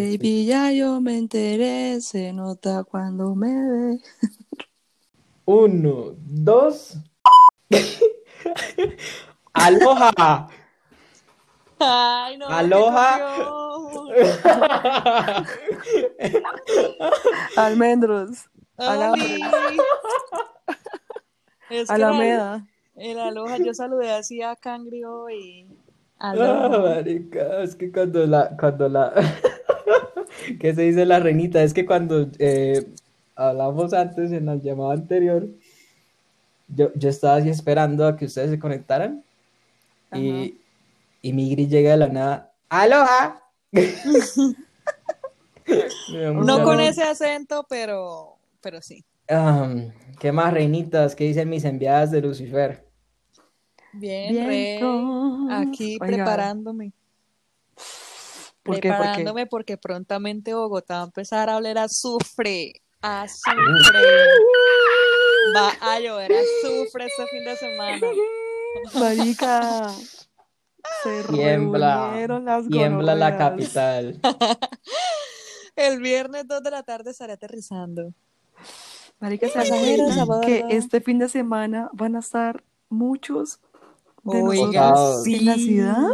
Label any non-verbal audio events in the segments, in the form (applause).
Baby, ya yo me enteré, se nota cuando me ve. (laughs) Uno, dos. (laughs) Aloha. Ay, no. Aloha. (laughs) Almendros. Ay. Es Alameda. El, el aloha, yo saludé así a Cangri hoy. Ah, Aloha. marica, es que cuando la, cuando la, ¿qué se dice la reinita? Es que cuando eh, hablamos antes en la llamada anterior, yo, yo estaba así esperando a que ustedes se conectaran y, y Migri llega de la nada, ¡Aloha! (laughs) No con ese acento, pero, pero sí. ¿qué más, reinitas? ¿Qué dicen mis enviadas de Lucifer? Bien, Bien, Rey. con- Aquí Oiga, preparándome. ¿Por preparándome porque prontamente Bogotá va a empezar a oler a azufre. A azufre. (laughs) Va a llover azufre este fin de semana. (laughs) Marica. Se Tiembla, las tiembla la capital. (laughs) El viernes 2 de la tarde estaré aterrizando. Marica, ¿sabes Pasajeros que este fin de semana van a estar muchos de Oiga, nosotros sí. en la ciudad?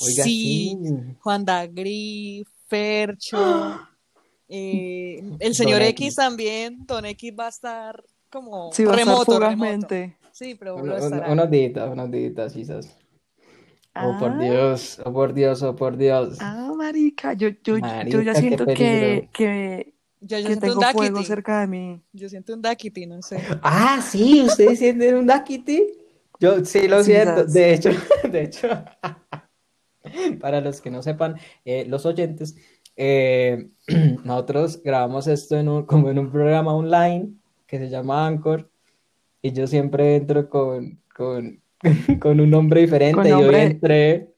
Oiga, sí. sí. Juan Dagri, Fercho, (gasps) eh, el señor X. X. también. Don X va a estar como Sí, va a estar remoto. Sí, pero Uno- estará. unos días, unos días, quizás. Oh, por Ah. Dios, oh, por Dios, oh, por Dios. Ah, marica, yo, yo, yo Marica, ya qué siento que, que, Yo, yo que siento un tengo fuego Dakiti. cerca de mí. Yo siento un Dakiti, no sé. Ah, sí, ¿ustedes sienten un Dakiti? Yo sí lo Sí, siento. De hecho, (laughs) de hecho, (laughs) para los que no sepan, eh, los oyentes, eh, (clears throat) nosotros grabamos esto en un, como en un programa online que se llama Anchor y yo siempre entro con, con, (laughs) con un nombre diferente Con y hoy nombre- entré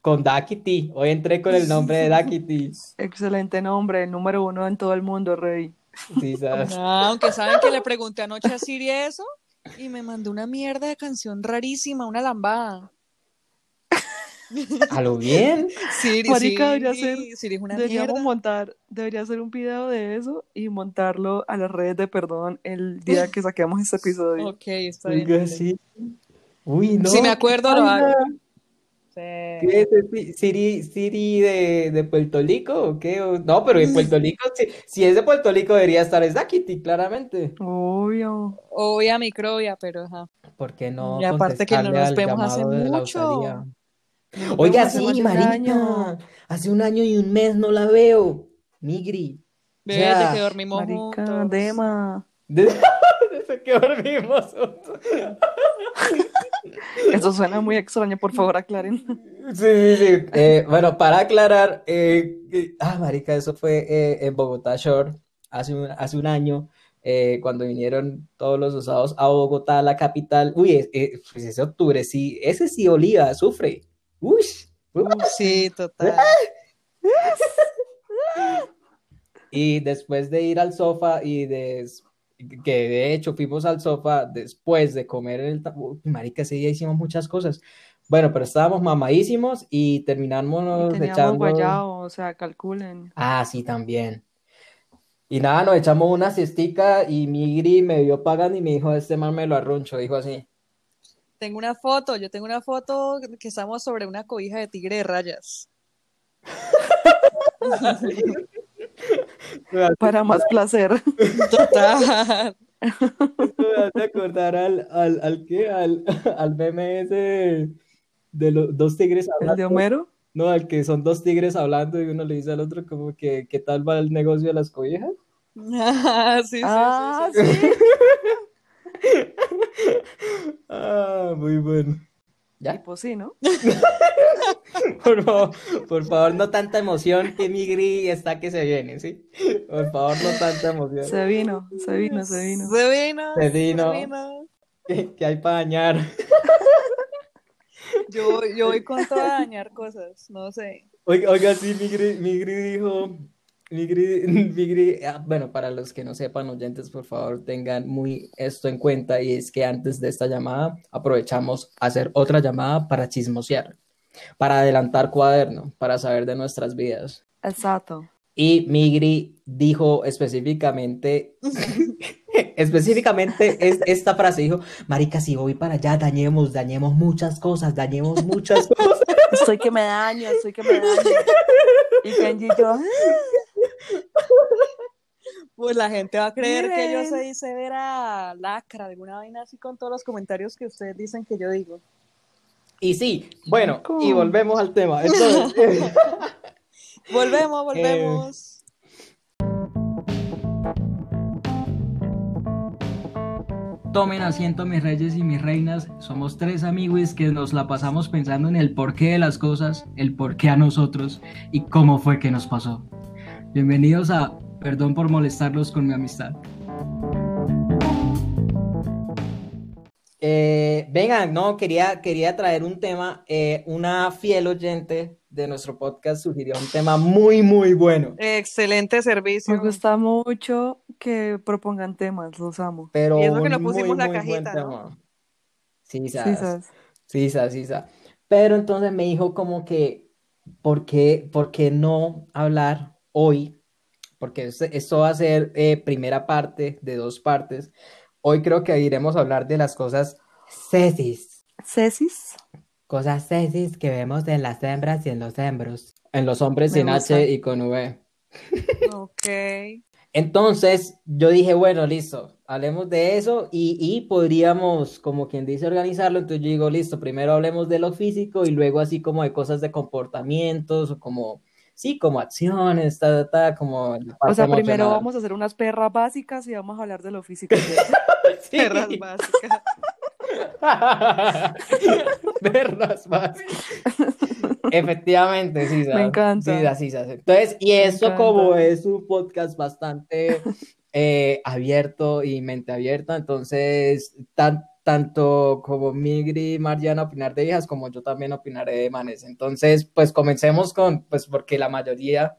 con Dakiti, hoy entré con el nombre de Dakiti. (laughs) Excelente nombre, el número uno en todo el mundo, Rey. Sí, ¿sabes? Ah, aunque saben que le pregunté anoche a Siri eso y me mandó una mierda de canción rarísima, una lambada. ¿A lo bien? Siri, Marica, debería ser- Siri es una Deberíamos mierda. montar, debería hacer un video de eso y montarlo a las redes de perdón el día que saquemos este episodio. Ok, está bien. Sí. Uy, no. Si me acuerdo, lo hago. Sí. ¿Qué es ese Siri, Siri de, de Puerto Rico o qué? No, pero en Puerto Rico, si, si es de Puerto Rico debería estar Dakiti, claramente. Obvio. Obvia microbia, pero ajá. ¿Por qué no Y aparte que no nos vemos hace mucho. Oiga, hace sí, marica, hace un año y un mes no la veo, Migri. Desde Ya. que dormimos Marica, juntos. Dema. Desde, (laughs) desde que dormimos juntos. Eso suena muy extraño, por favor, aclaren. Sí, sí, sí. Eh, bueno, para aclarar, eh, eh, ah, marica, eso fue eh, en Bogotá Shore hace un, hace un año, eh, cuando vinieron todos los usados a Bogotá, la capital. Uy, es- eh, pues ese octubre, sí, ese sí olía, a azufre. Uy, uy. Sí, total. Y después de ir al sofá y de, que de hecho fuimos al sofá después de comer el... Uy, marica, ese día hicimos muchas cosas. Bueno, pero estábamos mamadísimos y terminamos echando... guayao, o sea, calculen. Ah, sí, también. Y nada, nos echamos una siestica y Migri me vio pagando y me dijo, este man me lo arruncho, dijo así. Tengo una foto, yo tengo una foto que estamos sobre una cobija de tigre de rayas. Para más placer. Total. Me hace acordar al, al, al qué, al, al meme ese de los dos tigres ¿El de hablando. Homero? No, al que son dos tigres hablando y uno le dice al otro como que, ¿qué tal va el negocio de las cobijas? (laughs) Ah, sí, sí, sí, Ah, sí. sí. (laughs) Ah, muy bueno. ¿Ya? Tipo sí, ¿no? (laughs) Por favor, por favor, no tanta emoción que Migri está que se viene, ¿sí? Por favor, no tanta emoción. Se vino, se vino, se vino. Se vino, Se vino. vino. ¿Qué, qué hay para dañar? (laughs) Yo, yo voy con todo a dañar cosas, no sé. Oiga, oiga, sí, Migri, Migri dijo, Migri, (laughs) Migri, ah, bueno, para los que no sepan, oyentes, por favor, tengan muy esto en cuenta y es que antes de esta llamada aprovechamos a hacer otra llamada para chismosear, para adelantar cuaderno, para saber de nuestras vidas. Exacto. Y Migri dijo específicamente, (laughs) específicamente es, esta frase, dijo, marica, si voy para allá, dañemos, dañemos muchas cosas, dañemos muchas cosas. (laughs) Estoy que me daño, estoy que me daño. Y Kenji y yo. Pues la gente va a creer que yo soy severa lacra, alguna vaina así con todos los comentarios que ustedes dicen que yo digo. Y sí, bueno, y volvemos al tema. Entonces, (laughs) Volvemos, volvemos. Tomen asiento mis reyes y mis reinas, somos tres amigos que nos la pasamos pensando en el porqué de las cosas, el porqué a nosotros y cómo fue que nos pasó. Bienvenidos a Perdón por molestarlos con mi amistad. Eh, vengan, no, quería, quería traer un tema, eh, una fiel oyente de nuestro podcast sugirió un tema muy, muy bueno, Excelente servicio. me gusta mucho que propongan temas, los amo. pero Y eso que no pusimos la muy, muy buen cajita, ¿no? Sí, Sí, sabes. Sí, sí. Pero entonces me dijo como que, ¿por qué, por qué no hablar hoy? Porque es- esto va a ser eh, primera parte de dos partes. Hoy creo que iremos a hablar de las cosas sesis, Cesis, cosas sesis que vemos en las hembras y en los hembros, en los hombres Me sin gusta. H y con V. (laughs) Ok. Entonces yo dije, bueno, listo, hablemos de eso y, y podríamos, como quien dice, organizarlo. Entonces yo digo, listo, primero hablemos de lo físico y luego así como de cosas de comportamientos o como, sí, como acciones, ta, ta, como o sea, primero vamos a hacer unas perras básicas y vamos a hablar de lo físico. Sí. (laughs) Perras básicas. (laughs) Perras básicas. Efectivamente, sí, (laughs) Me encanta. Sí, así se hace. Entonces, y encanta. como es un podcast bastante eh, abierto y mente abierta, entonces tan, tanto como Migri y Mariana opinar de hijas, como yo también opinaré de manes. Entonces, pues comencemos con, pues porque la mayoría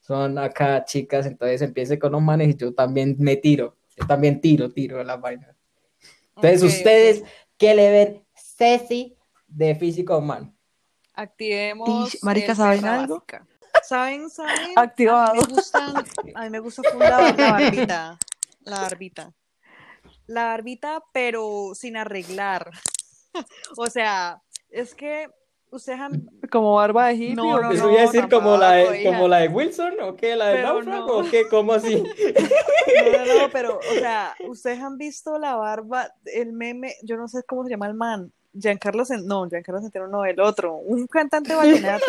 son acá chicas, entonces empiece con los manes y yo también me tiro, yo también tiro, tiro la vaina. Entonces, Ok, ustedes. ¿qué le ven Ceci de físico humano? Activemos. Ish, marica, ¿saben algo? ¿Saben? ¿Saben? Activado. A mí me gustan, a mí me gusta la barbita. La barbita. La barbita, pero sin arreglar. (laughs) O sea, es que ustedes han. Como barba de hippie. No, ¿o no? ¿Eso iba a decir como la de, hija. como la de Wilson o qué? ¿La de no. o qué? ¿Cómo así? (laughs) No, no, no, pero, o sea, ustedes han visto la barba, el meme, yo no sé cómo se llama el man. Giancarlo Centeno, no, Giancarlo Centeno no, el otro, un cantante (laughs) vallenato.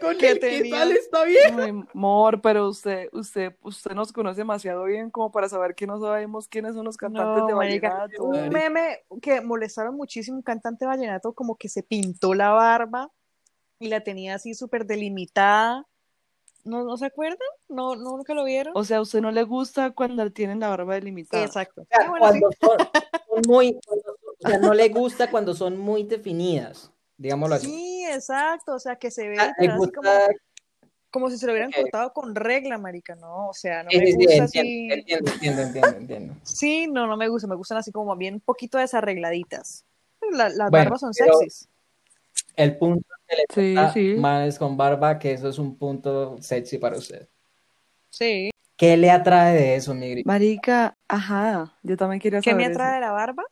Con que el tenía- está bien. Ay, amor, pero usted, usted, usted nos conoce demasiado bien como para saber que no sabemos quiénes son los cantantes No, de marica, vallenato. un meme que molestaron muchísimo, un cantante vallenato como que se pintó la barba y la tenía así súper delimitada. ¿No, ¿No se acuerdan? ¿No, no nunca lo vieron? O sea, a usted no le gusta cuando tienen la barba delimitada. Exacto. O sea, Ah, bueno, sí. cuando son, son muy, cuando son- o sea, no le gusta cuando son muy definidas, digámoslo así. Sí, exacto, o sea, que se ve Ah, como, como si se lo hubieran cortado con regla, marica, no, o sea, no sí, me sí, sí, gusta entiendo, así, entiendo, entiendo, entiendo, entiendo. sí, no, no me gusta, me gustan así como bien un poquito desarregladitas. La- las Bueno, barbas son pero- sexys. El punto que le Sí, gusta sí. manes con barba, que eso es un punto sexy para usted. Sí. ¿Qué le atrae de eso, Migri? Marica, ajá, yo también quería ¿Qué saber me eso. atrae de la barba?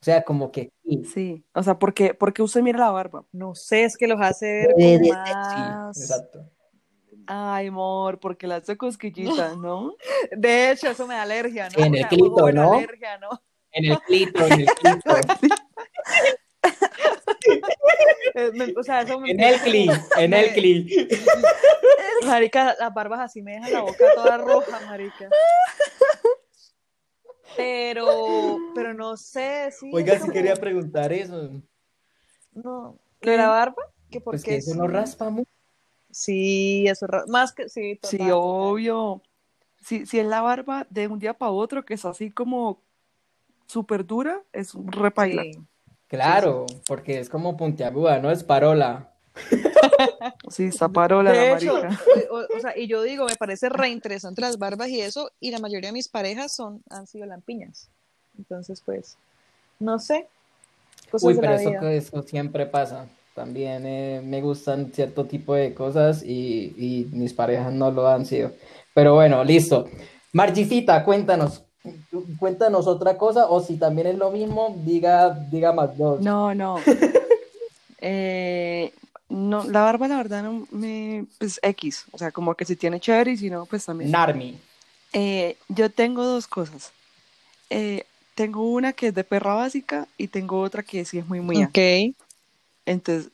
O sea, como que sí, Sí, o sea, ¿por qué, por qué usted mira la barba? No sé, es que los hace ver más... sexy, exacto. Ay, amor, porque la hace cosquillitas, (laughs) ¿no? De hecho, eso me da alergia, ¿no? Sí, en el sea, clítoris, o- bueno, ¿no? alergia, ¿no? En el clito, en el clito, (laughs) O sea, eso me en el cli, en el Me- cli. Marica, las barbas así me dejan la boca toda roja, marica. Pero, pero no sé, sí. Oiga, si como- quería preguntar eso. No. ¿Lo de la barba? Que Pues porque que eso no sí. raspa mucho. Sí, eso ra- más que sí, total, Sí, obvio. Si, si es la barba de un día para otro, que es así como súper dura, es un repaila. Sí. Claro, porque es como puntiaguda, no es parola. (laughs) Sí, está parola De la hecho, marica. o, o sea, y yo digo, me parece reinteresante las barbas y eso, y la mayoría de mis parejas son, han sido lampiñas. Entonces, pues, no sé. Cosas Uy, de pero la eso, vida. eso siempre pasa. También eh, me gustan cierto tipo de cosas y, y mis parejas no lo han sido. Pero bueno, listo. Margicita, cuéntanos, cuéntanos otra cosa o si también es lo mismo, diga, diga más dos. No, no. (laughs) Eh, no, la barba, la verdad, no me. Pues X. O sea, como que si tiene chévere y si no, pues también. Narmi. Eh, yo tengo dos cosas. Eh, tengo una que es de perra básica y tengo otra que sí es muy mía. Ok. Entonces,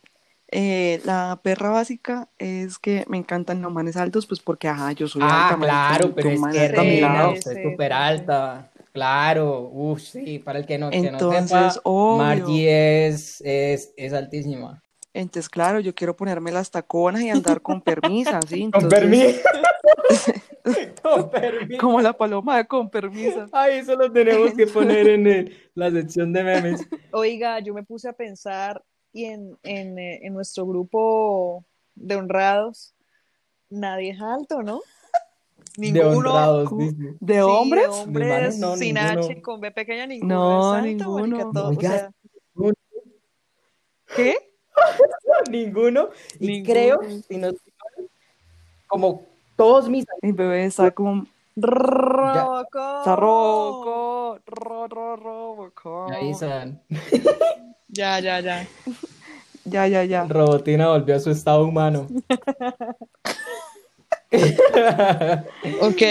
eh, la perra básica es que me encantan los manes altos, pues porque, ajá, yo soy Ah, alta, claro, pero un es que mi lado. Es súper alta. Claro, uff, sí, para el que no, que no Entonces, sepa, obvio. Margie es, es, es altísima. Entonces, claro, yo quiero ponerme las taconas y andar con permisa, ¿sí? Con permiso. (laughs) Con permiso. como la paloma de con permisa. Ay, eso lo tenemos que poner en el- la sección de memes. Oiga, yo me puse a pensar y en, en, eh, en nuestro grupo de honrados, nadie es alto, ¿no? De Ninguno. ¿De hombres? de hombres manes no, sin ninguno. H, con B pequeña, ninguno No, es alto, ninguno. marica, todo, o Oiga, sea, ¿Qué? (laughs) Ninguno. Y Ninguno. creo, si no como todos mis Mi bebé está como... Robocop. Está roco, ro, ro, robocop. Ahí están. (laughs) Ya, ya, ya. Ya, ya, ya. Robotina volvió a su estado humano. Ok.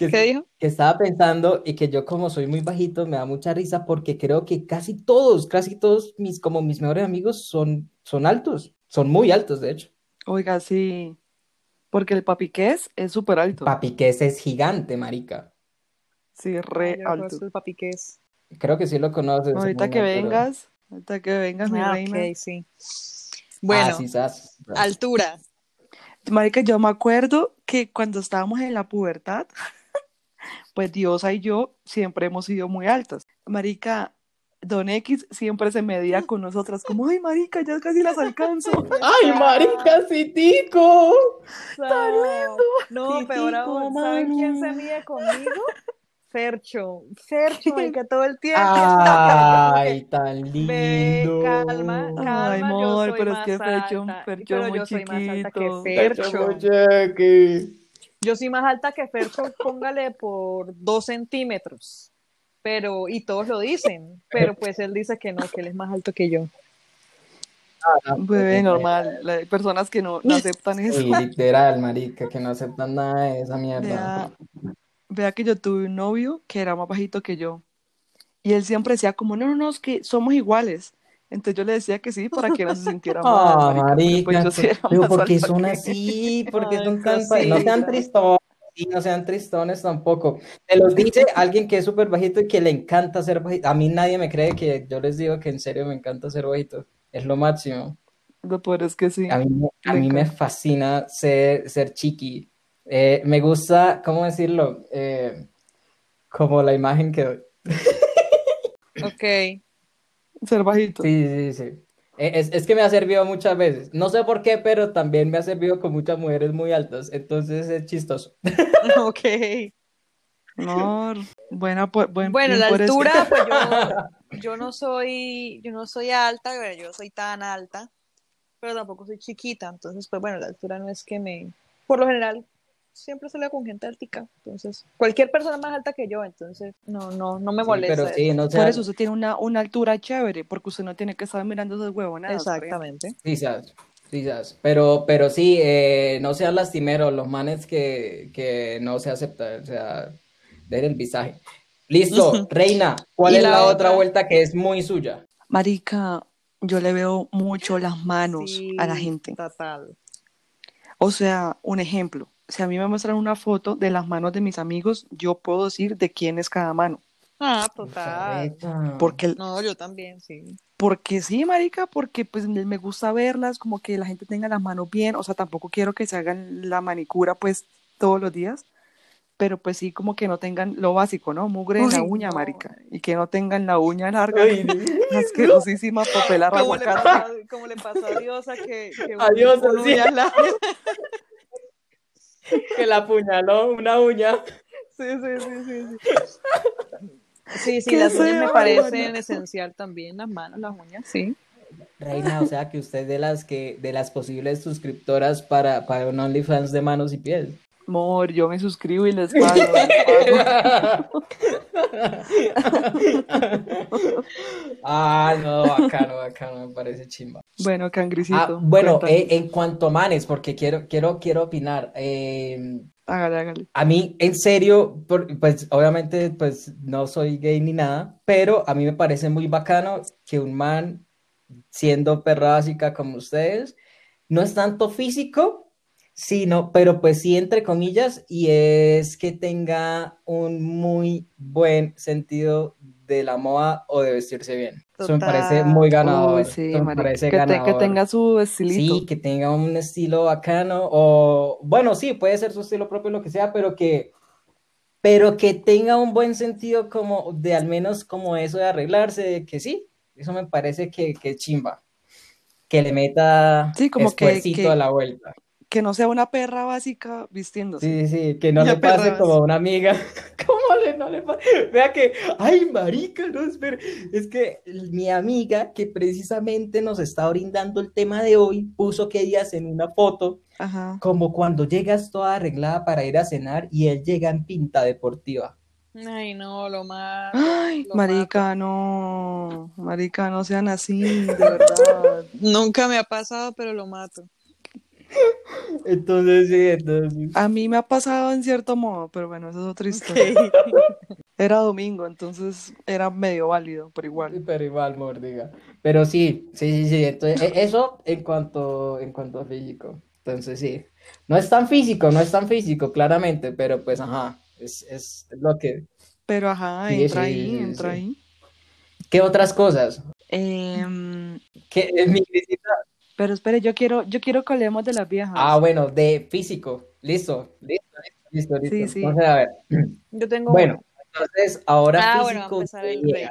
Que- ¿Qué dijo? que estaba pensando y que yo como soy muy bajito me da mucha risa porque creo que casi todos, casi todos mis como mis mejores amigos son son altos, son muy altos de hecho. Oiga, sí. Porque el papiqués es súper alto. Papi que ese es gigante, marica. Sí, Ay, re yo no alto. el papi que es. Creo que sí lo conoces. Ahorita que vengas, ahorita que vengas, mi Ah, reina. sí. Bueno, Ah, sí, sas. altura. Marica, yo me acuerdo que cuando estábamos en la pubertad, (laughs) pues Diosa y yo siempre hemos sido muy altas. Marica, Don X siempre se medía con nosotras, como, ay, Marica, ya casi las alcanzo. (laughs) ¡Ay, marica, sí, tico! ¡Tan lindo! No, Sí, peor sí, aún, ¿saben quién se mide conmigo? Fercho. Fercho, marica, todo el tiempo. (laughs) ¡Ay, tan Ve, lindo! calma, calma, Ay, yo amor, soy pero es más que Fercho- alta, Fercho pero muy yo soy más alta que chiquito. Fercho. Yo soy más alta que Fercho, póngale por dos centímetros. Pero, y todos lo dicen, pero pues él dice que no, que él es más alto que yo. Bebé, normal. Hay personas que no, no aceptan eso. Literal, marica, que no aceptan nada de esa mierda. Vea, vea que yo tuve un novio que era más bajito que yo. Y él siempre decía como, no, no, no, es que somos iguales. Entonces yo le decía que sí para que no se sintiera (laughs) mal, Ah, marica, porque, pues, marica, yo sí era pero más ¿por qué alta son así? (laughs) ¿Por qué Ay, son tan... pa- No sean tristones, sí, no sean tristones tampoco. Te los dice alguien que es súper bajito y que le encanta ser bajito. A mí nadie me cree que yo les digo que en serio me encanta ser bajito. Es lo máximo. Lo peor es que sí. A mí, me- a Me mí me encanta. fascina ser, ser chiqui. Eh, me gusta, ¿cómo decirlo? Eh, como la imagen que doy. (laughs) Ok. Ser bajito. Sí, sí, sí. Eh, Es, es que me ha servido muchas veces. No sé por qué, pero también me ha servido con muchas mujeres muy altas. Entonces es chistoso. (laughs) (laughs) Ok. No, buena por, buen, Bueno, la eso. altura, (laughs) pues yo, yo no soy, yo no soy alta, bueno, yo no soy tan alta, pero tampoco soy chiquita, entonces, pues bueno, la altura no es que me, por lo general, siempre salgo con gente altica, entonces, cualquier persona más alta que yo, entonces, no, no, no me Sí, molesta. pero sí, no Por sea, eso usted tiene una, una altura chévere, porque usted no tiene que estar mirando esas huevonadas. por ejemplo. Exactamente. quizás, quizás. Pero, pero sí, eh, no sean lastimeros los manes que, que no se aceptan. O sea, den el visaje. Listo, (laughs) Reina, ¿cuál es la la otra otra. vuelta que es muy suya? Marica, yo le veo mucho las manos Sí, a la gente. Total. O sea, un ejemplo. Si a mí me muestran una foto de las manos de mis amigos, yo puedo decir de quién es cada mano. Ah, total. Porque, No, yo también, sí. porque sí, marica, porque pues me gusta verlas, como que la gente tenga las manos bien. O sea, tampoco quiero que se hagan la manicura pues todos los días. Pero pues sí, como que no tengan lo básico, ¿no? Mugre en la Uy, uña, no. marica. Y que no tengan la uña larga. Ay, (laughs) Asquerosísima papel Como le, pasa, como le pasó a Diosa que, que A Diosa, un sí. uñas largas. (laughs) que la apuñaló una uña. Sí, sí, sí, sí. Sí, sí, sí las uñas me parecen Mariana. esencial también, las manos, las uñas, sí. Reina, o sea que usted de las que, de las posibles suscriptoras para, para un OnlyFans de manos y pies. Amor, yo me suscribo y les pago. (laughs) (laughs) ah, no, bacano, bacano, me parece chimba. Bueno, cangrisito. Ah, bueno, eh, en cuanto a manes, porque quiero, quiero, quiero opinar. eh, Hágale, hágale. a mí, en serio, pues obviamente, pues no soy gay ni nada, pero a mí me parece muy bacano que un man, siendo perra básica como ustedes, no es tanto físico, sino, pero pues sí, entre comillas, y es que tenga un muy buen sentido de la moda o de vestirse bien. Eso me parece Total. muy ganador. Uy, sí, me parece que, te- que ganador. tenga su estilito. Sí, que tenga un estilo bacano o bueno, sí, puede ser su estilo propio, lo que sea, pero que pero que tenga un buen sentido como de al menos como eso de arreglarse, de que sí, eso me parece que, que chimba. Que le meta Sí, como que- a la vuelta. Que no sea una perra básica vistiéndose. Sí, sí, que no le pase como a una amiga. (laughs) ¿Cómo le no le pasa? Vea que, ay, marica, no, espera. Es que mi amiga, que precisamente nos está brindando el tema de hoy, puso que ellas en una foto, Ajá. como cuando llegas toda arreglada para ir a cenar y él llega en pinta deportiva. Ay, no, lo más. Ay, lo marica, no. Marica, no sean así, de verdad. (laughs) Nunca me ha pasado, pero lo mato. Entonces, sí, entonces. A mí me ha pasado en cierto modo, pero bueno, eso es otra historia. (laughs) Era domingo, entonces era medio válido, pero igual. Pero igual, mordiga. Pero sí, sí, sí, sí. Entonces, e- eso en cuanto, en cuanto a físico. Entonces, sí. No es tan físico, no es tan físico, claramente, pero pues, ajá, es, es lo que... Pero ajá, Sí, entra sí, ahí, entra ahí. ¿Qué otras cosas? Em, ¿Qué, mi visita? Pero espere, yo quiero, yo quiero que hablemos de las viejas. Ah, bueno, de físico. Listo, listo, listo, listo, listo. Sí, sí. Entonces, a ver. Yo tengo Bueno, entonces, ahora Ah, bueno, físico empezar de el rey.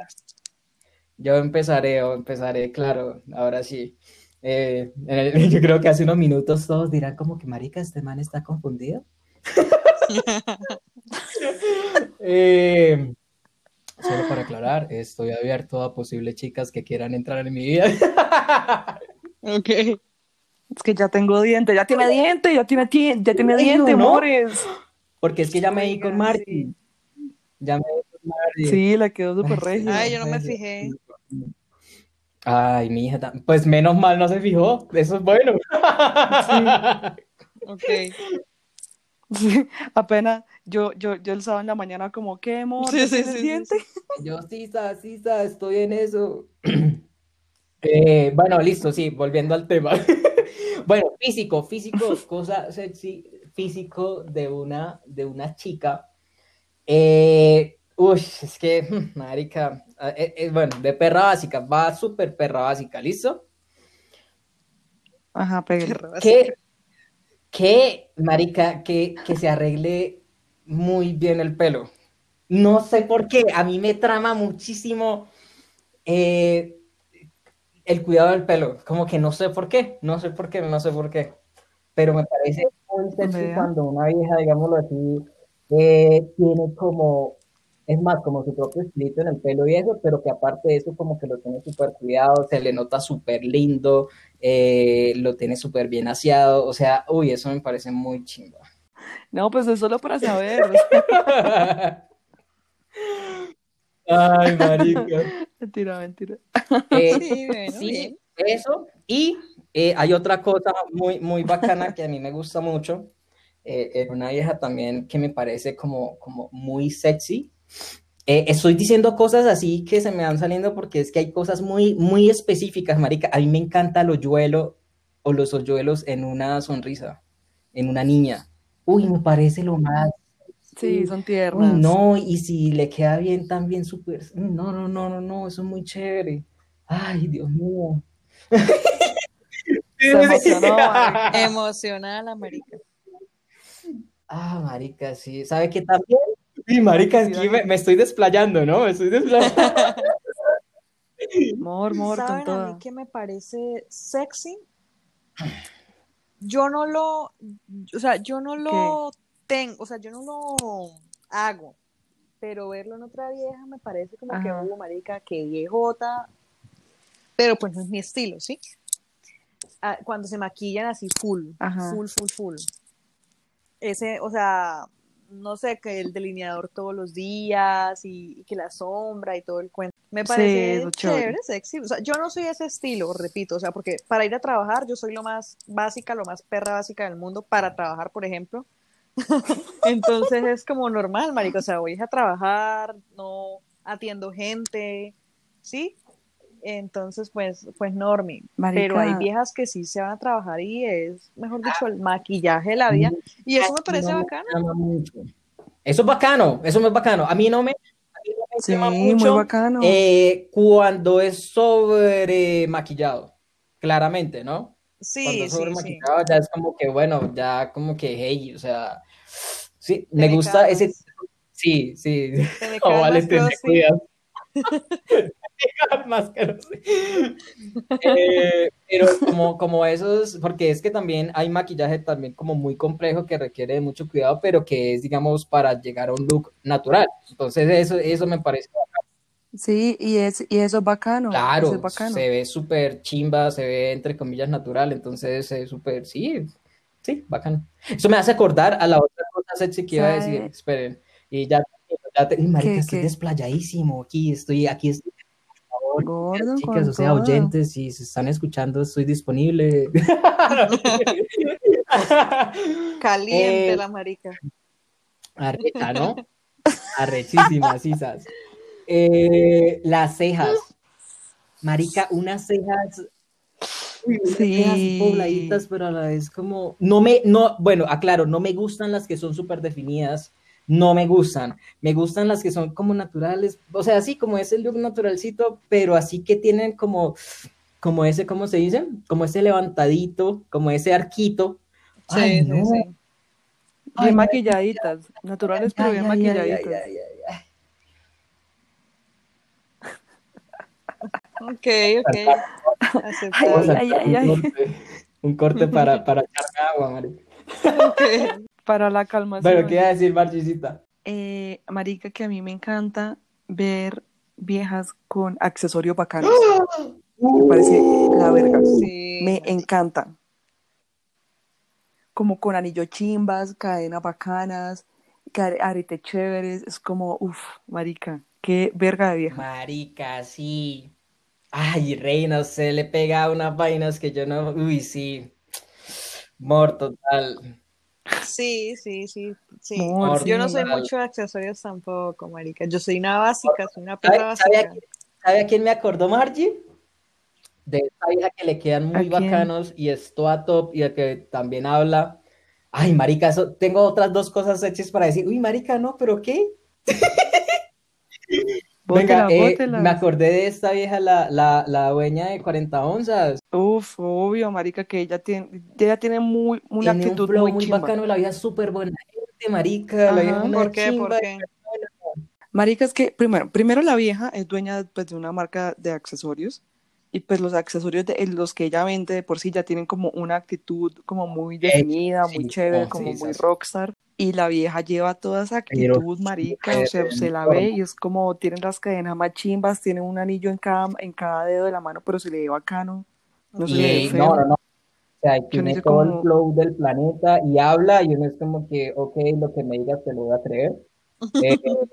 Yo empezaré, yo empezaré, claro, ahora sí. Eh, en el- (laughs) yo creo que hace unos minutos todos dirán como que marica, este man está confundido. (laughs) Eh, solo para aclarar, estoy abierto a posibles chicas que quieran entrar en mi vida. (laughs) Ok. Es que ya tengo diente, ya tiene diente, ya tiene, tien- ya tiene Ay, diente, no. Porque es que ya me di con Marty. sí. Ya me di con Marty. Sí, la quedó súper regia. Ay, yo no me fijé. Ay, mi hija, pues menos mal no se fijó, eso es bueno. (laughs) Ok. Sí, apenas yo, yo, yo el sábado en la mañana como, ¿qué, amor? Sí, ¿Ya sí, sí, sí? Yo sí, sa, sí, sa, estoy en eso. (clears throat) Eh, bueno, listo, sí, volviendo al tema. (laughs) Bueno, físico, físico, (laughs) cosa sexy, físico de una, de una chica. Eh, uy, es que, (laughs) marica, eh, eh, bueno, de perra básica, va súper perra básica, ¿listo? Ajá, pégale. que, que, marica, que, que se arregle muy bien el pelo. No sé por qué, a mí me trama muchísimo eh, el cuidado del pelo. Como que no sé por qué, no sé por qué, no sé por qué. Pero me parece muy sexy cuando una vieja, digámoslo así, eh, tiene como, es más, como su propio estilito en el pelo y eso, pero que aparte de eso, como que lo tiene súper cuidado, se le nota súper lindo, eh, lo tiene súper bien aseado, o sea, uy, eso me parece muy chimba. No, pues es solo para saber. (laughs) Ay, marica. (laughs) mentira, mentira. Eh, (laughs) Sí, bueno, sí, bien. eso. Y eh, hay otra cosa muy, muy bacana que a mí me gusta mucho. eh, una vieja también que me parece como, como muy sexy. Eh, estoy diciendo cosas así que se me van saliendo porque es que hay cosas muy, muy específicas, marica. A mí me encanta el hoyuelo o los hoyuelos en una sonrisa, en una niña. Uy, me parece lo más Sí, son Uy, tiernas. no, y si le queda bien también súper. No, no, no, no, no, eso es muy chévere. Ay, Dios mío. (laughs) Se emocionó, marica. (laughs) Emocional, América. Ah, marica, sí. ¿Sabe qué también? Sí, marica, es que me, me estoy desplayando, ¿no? Me estoy desplayando. (laughs) Mor, mor, con ¿Saben a toda. mí qué me parece sexy? Yo no lo, o sea, yo no lo tengo, o sea, yo no lo hago, pero verlo en otra vieja me parece como que, Ajá. uh, marica, qué viejota, pero pues no es mi estilo, ¿sí? Ah, cuando se maquillan así full, Ajá. full, full, full. Ese, o sea, no sé, que el delineador todos los días y, y que la sombra y todo el cuento. Me Sí, parece chévere. chévere, sexy. O sea, yo no soy ese estilo, repito, o sea, porque para ir a trabajar yo soy lo más básica, lo más perra básica del mundo para trabajar, por ejemplo. (laughs) Entonces es como normal, marico, o sea, voy a trabajar, no atiendo gente, ¿sí? Entonces, pues, pues normie. Pero hay viejas que sí se van a trabajar y es, mejor dicho, el maquillaje de la vida. Y eso me parece No bacano. mucho. Eso es bacano, eso es bacano. A mí no me, Sí, llama muy mucho bacano. eh, cuando es sobre maquillado, claramente, ¿no? Cuando Sí, es sobre sí, sí. maquillado ya es como que, bueno, ya como que, hey, o sea, sí, me gusta ese, sí, sí. Te me Oh, cagas vale, más te me CrossFit. cuidas. Más que no sé. Eh, pero como, como esos, porque es que también hay maquillaje también como muy complejo que requiere de mucho cuidado, pero que es, digamos, para llegar a un look natural. Entonces eso, eso me parece Sí, y, es, y eso es bacano. Eso claro, es bacano. se ve súper chimba, se ve entre comillas natural, entonces es súper, sí, sí, bacano. Eso me hace acordar a la otra cosa sexy que iba a decir, esperen, y ya, y marica, ¿Qué, estoy qué? desplayadísimo aquí, estoy, aquí estoy, por favor, Gordo, chicas, o sea, oyentes, si se están escuchando, estoy disponible. (laughs) Caliente Eh, la marica. Arrecha, ¿no? (laughs) Arrechísimas, sisas. Eh, las cejas. Marica, unas cejas. uy, unas cejas Sí. pobladitas, pero a la vez como. No me, no, bueno, aclaro, no me gustan las que son súper definidas. No me gustan. Me gustan las que son como naturales. O sea, así como ese look naturalcito, pero así que tienen como, como ese, ¿cómo se dice? Como ese levantadito, como ese arquito. Sí, Ay, sí, no. sí. Ay, Bien maquilladitas, naturales, pero bien maquilladitas. (laughs) Ok, ok. Aceptable. Vamos a Ay, hacer ay, ay, un corte, un corte para, (laughs) para echarme agua, marica. Ok. Para la Bueno, calmación. ¿qué iba a decir, Marchisita? Eh, marica, que a mí me encanta ver viejas con accesorios bacanos. (gasps) Me parece la verga. Sí, Me encanta. Como con anillo chimbas, cadenas bacanas, aretes chéveres. Es como, uff, marica, qué verga de vieja. Marica, sí. Ay, reina, se le pega unas vainas que yo no. Uy, sí. Mor total. Sí, sí, sí, sí. Yo no soy mucho de accesorios tampoco, marica. Yo soy una básica, soy una perra ¿Sabe, sabe a, básica. quién- sabe a quién me acordó, Margie? De esta vieja que le quedan muy bacanos y es toda top y a que también habla. Ay, marica, eso, tengo otras dos cosas sexys para decir. Uy, marica, no, pero ¿qué? Bótela, Venga, eh, bótela. me acordé de esta vieja, la, la, la dueña de 40 onzas. Uf, obvio, marica, que ella tiene, ella tiene muy, una Tiene un actitud flow muy muy chimba. bacano, la vieja súper buena gente, marica. La vieja Ajá. ¿Por qué? ¿Por qué? Marica, es que primero, primero la vieja es dueña pues, de una marca de accesorios y pues los accesorios de los que ella vende de por sí ya tienen como una actitud como muy definida, muy chévere, como sí, muy rockstar y la vieja lleva toda esa actitud, marica, o sea, se la ve y es como tienen las cadenas más chimbas, tiene un anillo en cada, en cada dedo de la mano, pero se le ve bacano, no se le ve feo. no, no, no. O sea, tiene todo el flow del planeta y habla y uno es como que, ok, lo que me digas te lo voy a creer. Eh, (laughs)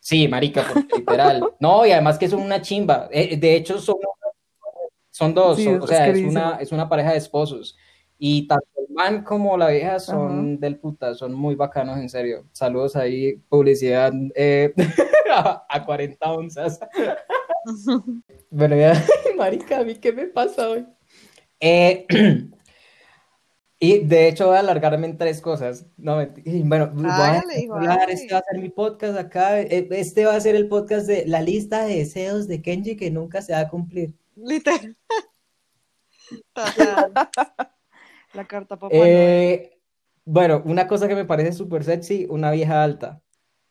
sí, marica, literal. No, y además que son una chimba. Eh, de hecho, son, son dos, Sí, son- es- o sea, es una, es una pareja de esposos. Y tanto el man como la vieja son del puta, son muy bacanos, en serio. Saludos ahí, publicidad eh, (laughs) a, a 40 onzas. (laughs) Bueno, ya, (laughs) marica, ¿a mí qué me pasa hoy? Eh, (clears throat) y de hecho voy a alargarme en tres cosas. No, bueno, voy a este va a ser mi podcast acá. eh, Este va a ser el podcast de la lista de deseos de Kenji que nunca se va a cumplir. Literal. (laughs) La carta papá. Eh, bueno, una cosa que me parece súper sexy, una vieja alta.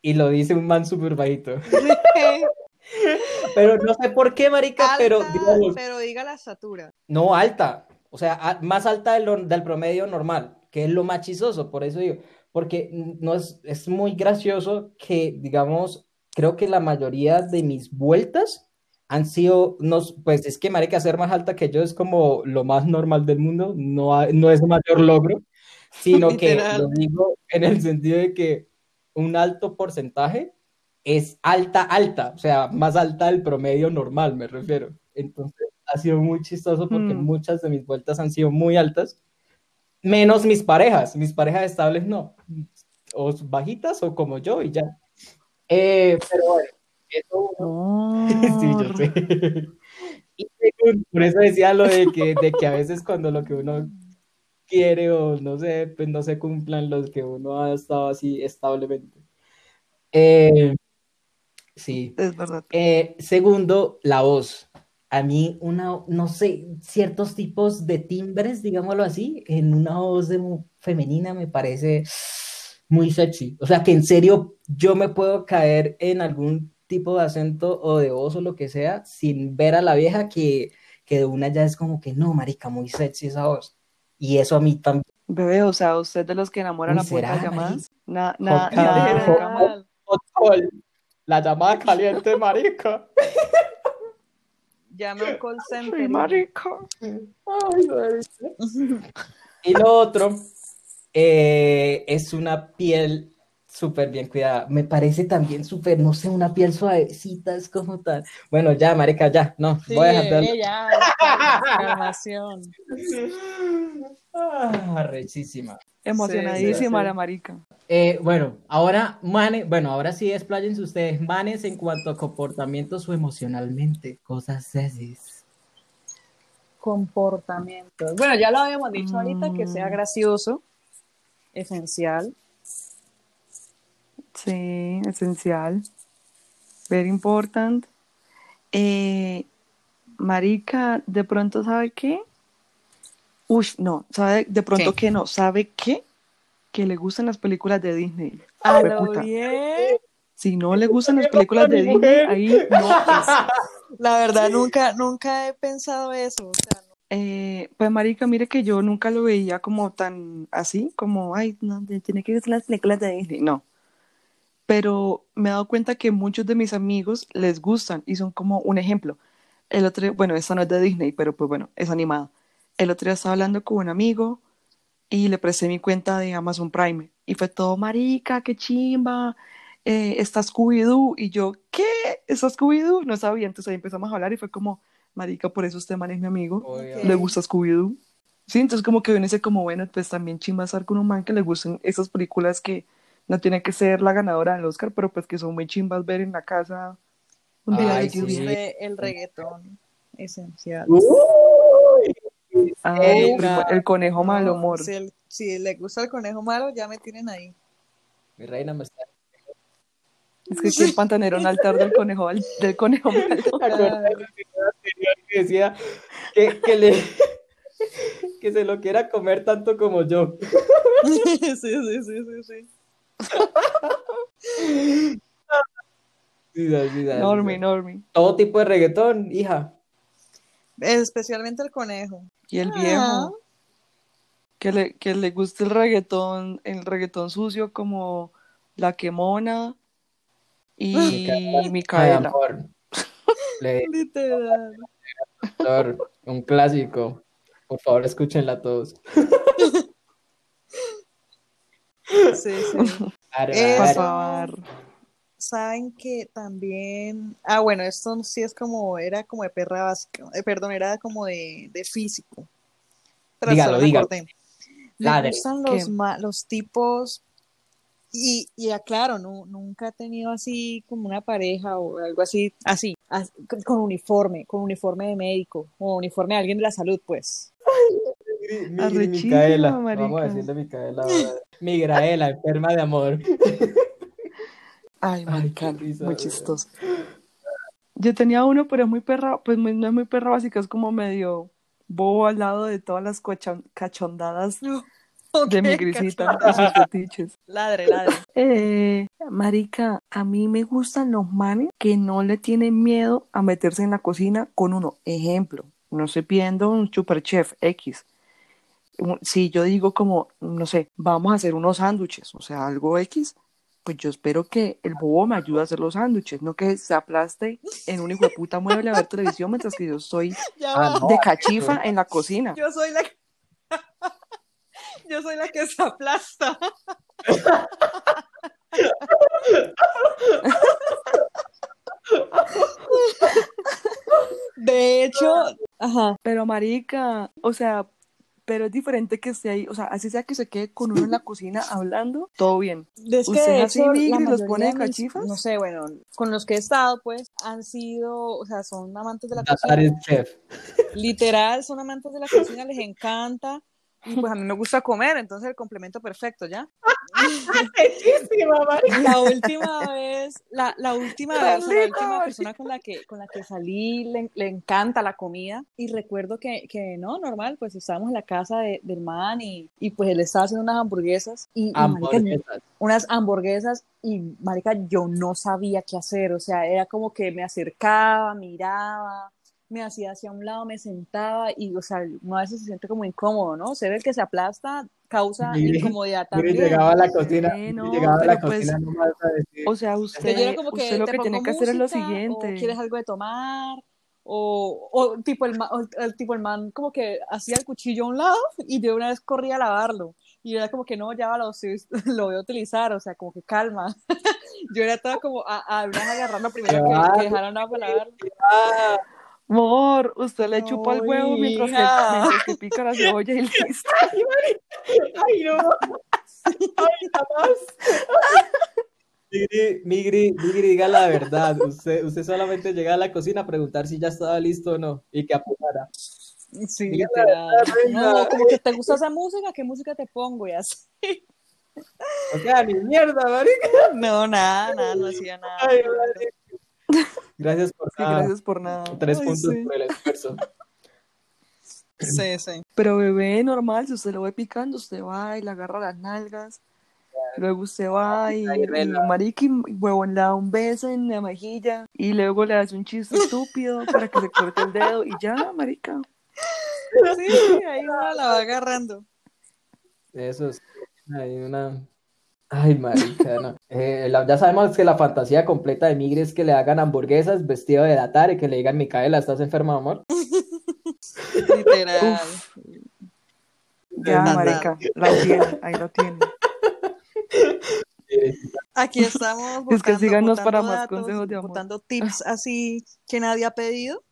Y lo dice un man súper bajito. (laughs) Pero no sé por qué, marica, pero digamos, pero diga la estatura. No alta, o sea, a- más alta de lo- del promedio normal, que es lo más chistoso, por eso digo, porque no es, es muy gracioso que, digamos, creo que la mayoría de mis vueltas han sido, no, pues es que marica, ser más alta que yo es como lo más normal del mundo, no, no es mayor logro, (laughs) sino que lo digo en el sentido de que un alto porcentaje es alta, alta, o sea, más alta del promedio normal, me refiero. Entonces, ha sido muy chistoso porque Mm. muchas de mis vueltas han sido muy altas, menos mis parejas, mis parejas estables no, o bajitas o como yo y ya. Eh, pero bueno, eso (laughs) Sí, yo sé. Y según- (laughs) por eso decía lo de que, de que a veces cuando lo que uno quiere o no sé, pues no se cumplan los que uno ha estado así establemente. Eh, sí. Es verdad. Eh, segundo, la voz. A mí, una, no sé, ciertos tipos de timbres, digámoslo así, en una voz de femenina me parece muy sexy. O sea, que en serio yo me puedo caer en algún tipo de acento o de voz o lo que sea sin ver a la vieja que, que de una ya es como que no, marica, muy sexy esa voz. Y eso a mí también. Bebé, o sea, usted de los que enamoran Uy, a puertas ¿será, llamadas. Nada cama. La llamada caliente, marica. Llame a un call Ay, center. marica. Ay, marica. Y lo otro eh, es una piel súper bien cuidada. Me parece también súper, no sé, una piel suavecita, es como tal. Bueno, ya, marica, ya, no, Sí, voy a dejar de (laughs) calmación. Ah, rechísima. Emocionadísima sí. la marica. Eh, bueno, ahora, mane, bueno, ahora sí expláyense ustedes, manes, en cuanto a comportamientos o emocionalmente, cosas sexys. Comportamientos. Bueno, ya lo habíamos dicho ahorita, que sea Mm. gracioso, esencial. Sí, esencial. Very important. Eh, marica, de pronto, ¿sabe qué? Uy, no, ¿sabe? De pronto ¿Qué? que no, ¿sabe qué? Que le gustan las películas de Disney. A Fue lo puta. bien. Si no le gustan las películas de Disney, ahí no es. (laughs) La verdad, nunca, nunca he pensado eso. O sea, no. Eh, pues marica, mire que yo nunca lo veía como tan así, como, ay, no, tiene que ver las películas de Disney, no. Pero me he dado cuenta que muchos de mis amigos les gustan y son como un ejemplo. El otro, día- bueno, esta no es de Disney, pero pues bueno, es animada. El otro día estaba hablando con un amigo y le presté mi cuenta de Amazon Prime y fue todo, marica, qué chimba, eh, está Scooby-Doo y yo, ¿qué? ¿Está Scooby-Doo? No sabía, entonces ahí empezamos a hablar y fue como, marica, por eso usted man es mi amigo le gusta Scooby-Doo. Sí, entonces como que uno dice como, bueno, pues también chimba estar con un man que le gusten esas películas que no tiene que ser la ganadora del Oscar, pero pues que son muy chimbas ver en la casa un día Ay, de sí. De el reggaetón, esencial. Uy, Ey, el, primo- el conejo malo, amor. Si, el- si le gusta el conejo malo, ya me tienen ahí. mi reina me está Es que aquí el pantanero un altar del conejo, del conejo malo. (laughs) que decía que, que le que se lo quiera comer tanto como yo. (laughs) sí, sí, sí, sí, sí. Sí, sí, sí, sí, Enorme, sí. enorme. Todo tipo de reggaetón, hija. Especialmente el conejo. Y el Ah. viejo, que le, que le guste el reggaetón, el reggaetón sucio como La Quemona y Micaela. amor. Le Literal. Doctor, un clásico. Por favor, escúchenla todos. (laughs) Sí, sí. (laughs) Eh, Por favor. Saben que también. Ah, bueno, esto sí es como. Era como de perra básica. eh, perdón, era como de, de físico. Pero Dígalo, dígalo. Me gustan los, los tipos. Y, y aclaro, no, nunca he tenido así como una pareja o algo así, así, as- con- con uniforme, con uniforme de médico, o uniforme de alguien de la salud, pues. Mi- mi- Arrechísima, Micaela. marica. Vamos a decirle Micaela ahora. Migraela, enferma de amor. (laughs) Ay, marica, risa, muy chistoso. Yo tenía uno, pero es muy perra, pues muy- no es muy perra básica, es como medio bobo al lado de todas las cachondadas de mi grisita y sus fetiches. (laughs) Ladre, ladre. Eh, marica, a mí me gustan los manes que no le tienen miedo a meterse en la cocina con uno. Ejemplo, no estoy pidiendo un super chef X. Si yo digo como, no sé, vamos a hacer unos sándwiches, o sea, algo X, pues yo espero que el bobo me ayude a hacer los sándwiches, no que se aplaste en un hijo de puta mueble a ver televisión mientras que yo estoy (laughs) Ya Ah, no. de cachifa en la cocina. Yo soy la (laughs) Yo soy la que se aplasta. (laughs) De hecho, ajá. Pero marica, o sea, pero es diferente que esté ahí, o sea, así sea que se quede con uno en la cocina (laughs) hablando, todo bien. Es que ¿Usted de así hecho, migra la y los pone de cachifas? No sé, bueno, con los que he estado, pues, han sido, o sea, son amantes de la cocina. chef. Literal, son amantes de la cocina, les encanta. Y pues a mí me gusta comer, entonces el complemento perfecto, ¿ya? La última vez, la, la última vez, o sea, la última persona con la que, con la que salí le, le encanta la comida. Y recuerdo que, que no, normal, pues estábamos en la casa de- del man y, y pues él estaba haciendo unas hamburguesas. Y, y, marica, Hamburguesas. unas hamburguesas y marica yo no sabía qué hacer, o sea, era como que me acercaba, miraba, me hacía hacia un lado, me sentaba y, o sea, uno a veces se siente como incómodo, ¿no? Ser el que se aplasta causa Mire, incomodidad Mire, también. llegaba a la cocina, Sí, no, llegaba a la pues- cocina nomás a decir, O sea, usted, era como que usted lo que tiene que hacer es lo siguiente. o quieres algo de tomar o, o tipo el man, o el tipo el man como que hacía el cuchillo a un lado y de una vez corría a lavarlo y yo era como que no ya lo, (laughs) lo voy a utilizar o sea como que calma (laughs) yo era toda como a, a una vez agarrarlo primero que, que dejaran agua para Amor, usted le chupa el huevo mientras que, mientras (laughs) que pica la cebolla y listo. ay no, ay jamás. Migri, Migri, Migri, diga la verdad. Usted, usted solamente llega a la cocina a preguntar si ya estaba listo o no y que apuntara. sí Diga la literal verdad, reina. no como que te gusta esa música qué música te pongo y así (laughs) O sea, ni mierda, marica. no nada nada no hacía nada Ay. Gracias por Sí, cada gracias por nada. tres Ay, puntos sí. por el esfuerzo. sí sí Pero bebé, normal, si usted lo ve picando, usted va y le agarra las nalgas. Luego usted va y, Ahí y y huevón le da un beso en la mejilla y luego le hace un chiste estúpido para que se corte el dedo y ya, marica. sí, (laughs) sí, ahí uno la va agarrando Eso es. Hay una. Ay, marica, no. Eh, la- ya sabemos que la fantasía completa de Migri es que le hagan hamburguesas vestido de datar y que le digan, Micaela, ¿estás enferma, amor? (laughs) literal Ya, marica, la tiene, ahí lo tiene. Aquí estamos Es que síganos para más consejos de amor. tips así que nadie ha pedido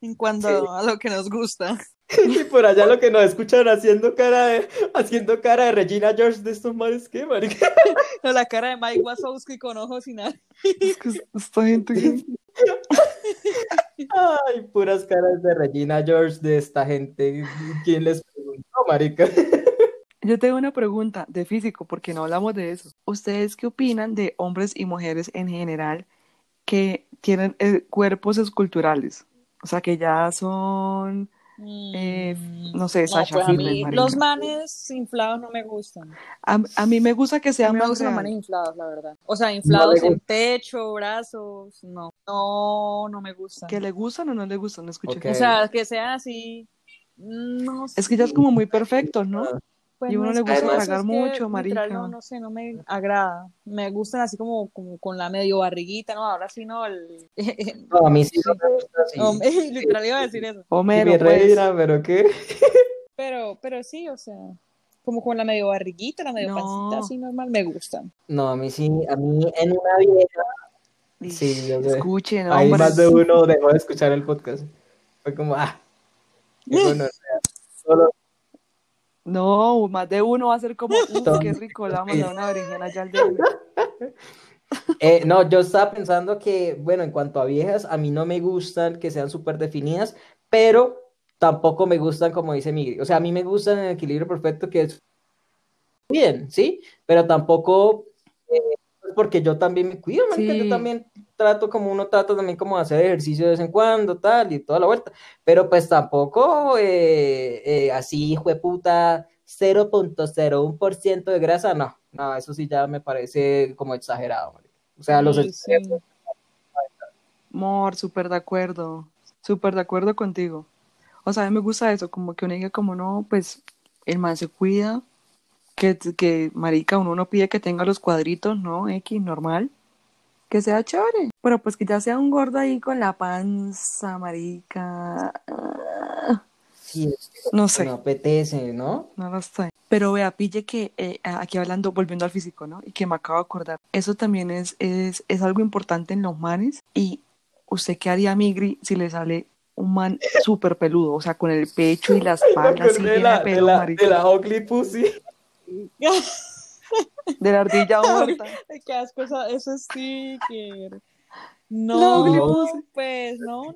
en cuanto a lo que nos gusta. (laughs) Y por allá lo que nos escuchan haciendo cara de, haciendo cara de Regina George de estos mares, ¿qué, marica? (laughs) No, La cara de Mike Wazowski con ojos y nada. Es que esta gente que- Ay, puras caras de Regina George de esta gente. ¿Quién les preguntó, marica? (laughs) Yo tengo una pregunta de físico, porque no hablamos de eso. ¿Ustedes qué opinan de hombres y mujeres en general que tienen eh, cuerpos esculturales? O sea, que ya son, Eh, no sé, Sasha pues a mí los manes inflados no me gustan. a, a mí me gusta que A sean mí me más gustan los manes inflados, la verdad. O sea, inflados en pecho, brazos, no. No, no me gustan. ¿Que le gustan o no le gustan? No escuché. Ok. O sea, que sean así. No Es que ya es sé. como muy perfecto, ¿no? Pues Y a no uno le gusta eso, que, mucho, literal, marica. No, no sé, no me agrada. Me gustan así como, como con la medio barriguita, ¿no? Ahora sí no, el... (laughs) No, a mí sí no me (laughs) gusta así. Hombre, (laughs) literal iba a decir eso. Homero, pues. pero qué. Pero, pero sí, o sea, como con la medio barriguita, la medio No. pancita así normal, me gustan. No, a mí sí, a mí en una vieja. Sí, yo sé. Escuchen, Ahí hombres. más de uno dejó de escuchar el podcast. Fue como, ah. qué bueno, o sea, solo No, más de uno va a ser como, uff, qué rico, le vamos a dar una berenjena ya al (laughs) DM. Eh, no, yo estaba pensando que, bueno, en cuanto a viejas, a mí no me gustan que sean súper definidas, pero tampoco me gustan como dice Miguel. O sea, a mí me gustan en el equilibrio perfecto que es bien, ¿sí? Pero tampoco, eh, porque yo también me cuido, marica, yo también trato como uno trata también como de hacer ejercicio de vez en cuando, tal, y toda la vuelta. Pero pues tampoco eh, eh, así, jueputa, 0.01% de grasa, no, no, eso sí ya me parece como exagerado, marica. O sea, los Sí. Amor, súper de acuerdo, súper de acuerdo contigo. O sea, a mí me gusta eso, como que uno diga como no, pues el man se cuida, que, que, marica, uno no pide que tenga los cuadritos, ¿no? X, normal. Que sea chévere. Pero pues que ya sea un gordo ahí con la panza, marica. Sí, no sé. no apetece, ¿no? No lo sé. Pero vea, pille que eh, aquí hablando, volviendo al físico, ¿no? Y que me acabo de acordar. Eso también es, es, es algo importante en los manes. Y usted qué haría, Migri, si le sale un man súper peludo, o sea, con el pecho y la (laughs) espalda así de, la, de la ugly pussy. (laughs) De la ardilla (laughs) muerta. Qué asco esa- ese sticker. No, No, pues no, no,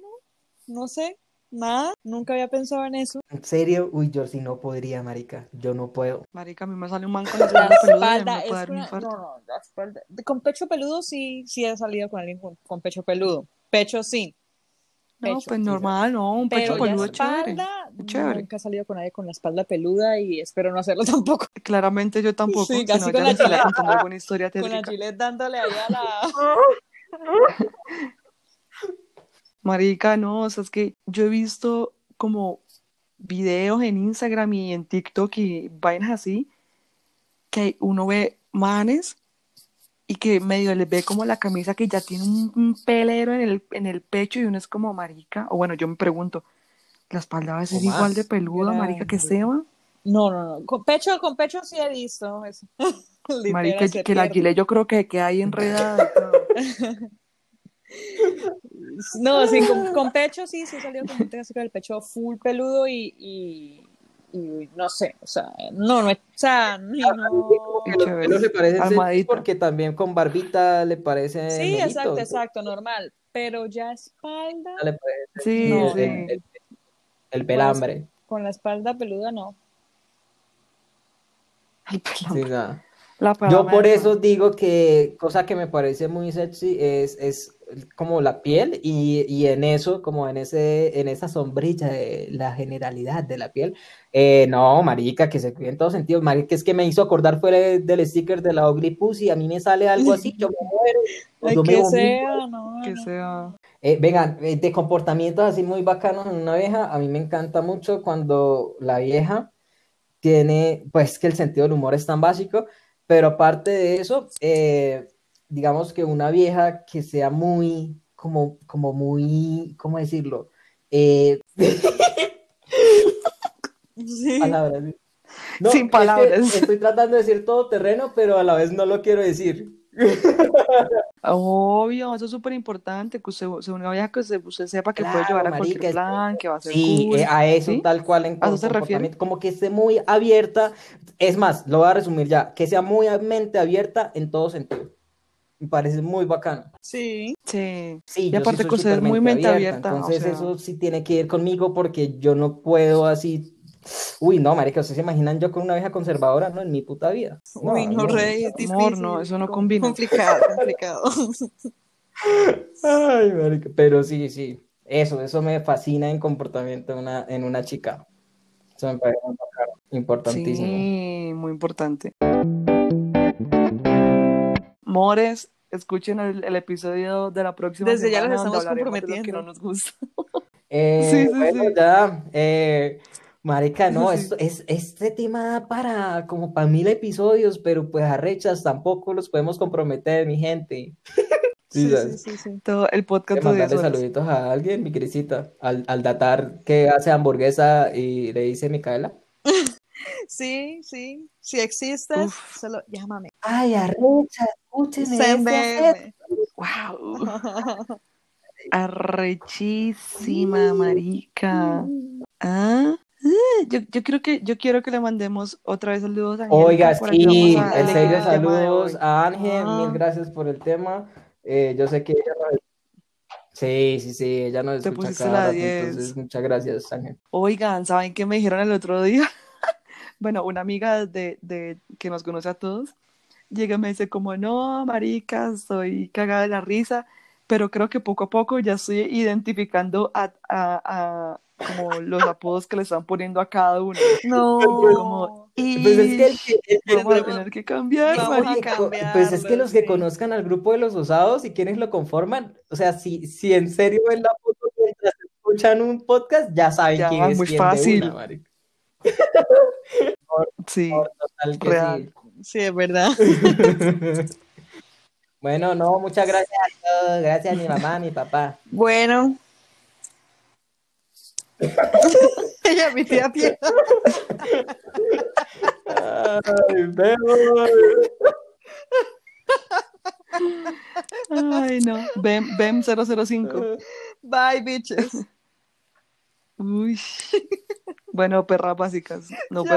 no sé, nada, nunca había pensado en eso. ¿En serio? Uy, yo sí no podría, marica. Yo no puedo. Marica, a mí me sale un man con (laughs) la espalda peluda y a mí espalda me puede es dar un una- infarto. no, no, la espalda. Con pecho peludo sí, sí he salido con alguien con, con pecho peludo. Pecho sí. No, pecho, pues sí, normal, no, un pecho peludo espalda, chévere. Nunca he salido con nadie con la espalda peluda y espero no hacerlo (laughs) tampoco. Claramente yo tampoco, Sí, si así no, con la alguna historia Con la. Gillette dándole ahí a la... (laughs) Marica, no, o sea, es que yo he visto como videos en Instagram y en TikTok y vainas así, que uno ve manes y que medio les ve como la camisa que ya tiene un, un pelero en el, en el pecho y uno es como marica, o bueno, yo me pregunto, ¿la espalda va a ser O más. igual de peluda, marica, que. Seba? No, no, no. Con pecho, con pecho sí he visto eso. (laughs) Marica, que la pierde. gilet yo creo que queda ahí enredada. (laughs) No, sí, con, con pecho sí, sí he salido con gente así con el pecho full peludo y, y, y no sé, o sea, no, no, es- o sea, ni no. Le sexy Armadita. porque también con barbita le parece Sí, melito, exacto, exacto, normal, pero ya espalda, le parece Sí, No, sí. el- el- el pelambre. con la espalda peluda no. El Sí, pelambre. La Yo por no. eso digo que cosa que me parece muy sexy es, es como la piel y, y en eso, como en ese, en esa sombrilla de la generalidad de la piel. eh, no, marica, que se cuide en todos sentidos. Marica, es que me hizo acordar fuera de- del sticker de la Ugly Pussy. A mí me sale algo así, yo me muero. (laughs) Ay, yo me que sea, no, Que sea. Eh, vengan, eh, de comportamientos así muy bacanos en una vieja, a mí me encanta mucho cuando la vieja tiene, pues que el sentido del humor es tan básico, pero aparte de eso, eh, digamos que una vieja que sea muy, como, como muy, ¿cómo decirlo? Eh, Sí. (laughs) palabras. Sin es que palabras. estoy tratando de decir todo terreno, pero a la vez no lo quiero decir. Obvio, eso es súper importante, que usted, se una vieja que usted, usted sepa que puede Claro, llevar a marica, cualquier plan, que va a ser Sí, cool, eh, a eso ¿sí? tal cual en ¿A eso se refiere? comportamiento, como que esté muy abierta, es más, lo voy a resumir ya, que sea muy mente abierta en todo sentido. Me parece muy bacano. Sí. Sí. Sí, Y aparte que usted es muy mente abierta, entonces sea. eso sí tiene que ir conmigo porque yo no puedo así. Uy, no, marica, ¿ustedes se imaginan yo con una vieja conservadora? No, en mi puta vida. Uy, no, rey, es Amor, difícil. no, eso no com- combina. Complicado, (laughs) complicado. Ay, marica, pero sí, sí, eso, eso me fascina en comportamiento en una, en una chica. Eso me parece muy bacano, importantísimo. Sí, muy importante. Mores, escuchen el, el episodio de la próxima Desde ya semana donde estamos lo que comprometiendo. no nos gusta. (laughs) Eh, (laughs) Sí, sí, bueno, sí. ya, eh, marica, no, Sí. esto, es, este tema da para como para mil episodios, pero pues arrechas tampoco los podemos comprometer, mi gente. (laughs) Sí, Sí, sí, sí, sí. Todo el podcast de mandarle 10 horas. saluditos a alguien, mi Crisita, al, al datar que hace hamburguesa y le dice Micaela. Sí, sí. Si existes, Uf. solo llámame. Ay, arrecha, escúcheme. Wow. (laughs) Arrechísima, marica. Ah, eh, yo, yo creo que yo quiero que le mandemos otra vez saludos a Angélica Oiga, sí, en serio, el tema de saludos a Ángel, Ah. mil gracias por el tema. Eh, yo sé que ella. Sí, sí, sí, ella nos Te escucha cada rato, 10. entonces muchas gracias, Ángel. Oigan, ¿saben qué me dijeron el otro día? Bueno, una amiga de, de que nos conoce a todos llega y me dice como, no, marica, estoy cagada de la risa, pero creo que poco a poco ya estoy identificando a, a- a como los apodos que le están poniendo a cada uno. No. Como, Pues es que, el "Ish, que- el que- vamos a tener que cambiar, Vamos a Oye, marica". pues es que los que sí. conozcan al grupo de los osados y quienes lo conforman, o sea, si, si en serio ven la foto mientras escuchan un podcast, ya saben Ya, quién es muy quién de fácil. una, marica. (laughs) Sí, Por total que real. Sí, es verdad. sí. (laughs) Bueno, no, muchas gracias a todos. Gracias a mi mamá, a mi papá. Bueno. (laughs) Ella, mi tía Piedad. Ay, vemos. Ay, no. Bem, Bem 005. Bye, bitches. Uy. (laughs) Bueno, perras básicas. Ya.